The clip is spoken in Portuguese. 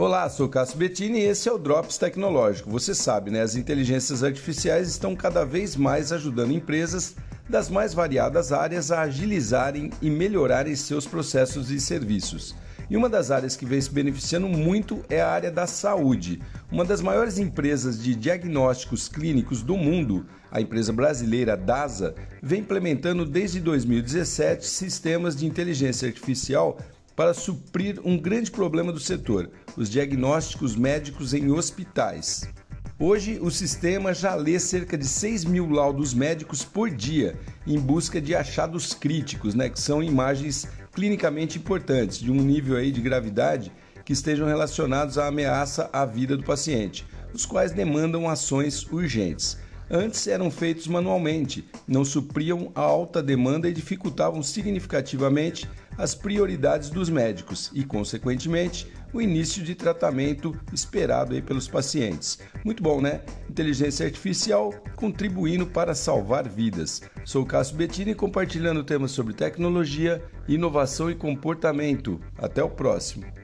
Olá, sou Cássio Bettini e esse é o Drops Tecnológico. Você sabe, né? As inteligências artificiais estão cada vez mais ajudando empresas das mais variadas áreas a agilizarem e melhorarem seus processos e serviços. E uma das áreas que vem se beneficiando muito é a área da saúde. Uma das maiores empresas de diagnósticos clínicos do mundo, a empresa brasileira DASA, vem implementando desde 2017 sistemas de inteligência artificial para suprir um grande problema do setor: os diagnósticos médicos em hospitais. Hoje, o sistema já lê cerca de 6 mil laudos médicos por dia em busca de achados críticos, né, que são imagens clinicamente importantes, de um nível aí de gravidade que estejam relacionados à ameaça à vida do paciente, os quais demandam ações urgentes. Antes eram feitos manualmente, não supriam a alta demanda e dificultavam significativamente as prioridades dos médicos e, consequentemente, o início de tratamento esperado aí pelos pacientes. Muito bom, né? Inteligência artificial contribuindo para salvar vidas. Sou Cássio Bettini compartilhando temas sobre tecnologia, inovação e comportamento. Até o próximo.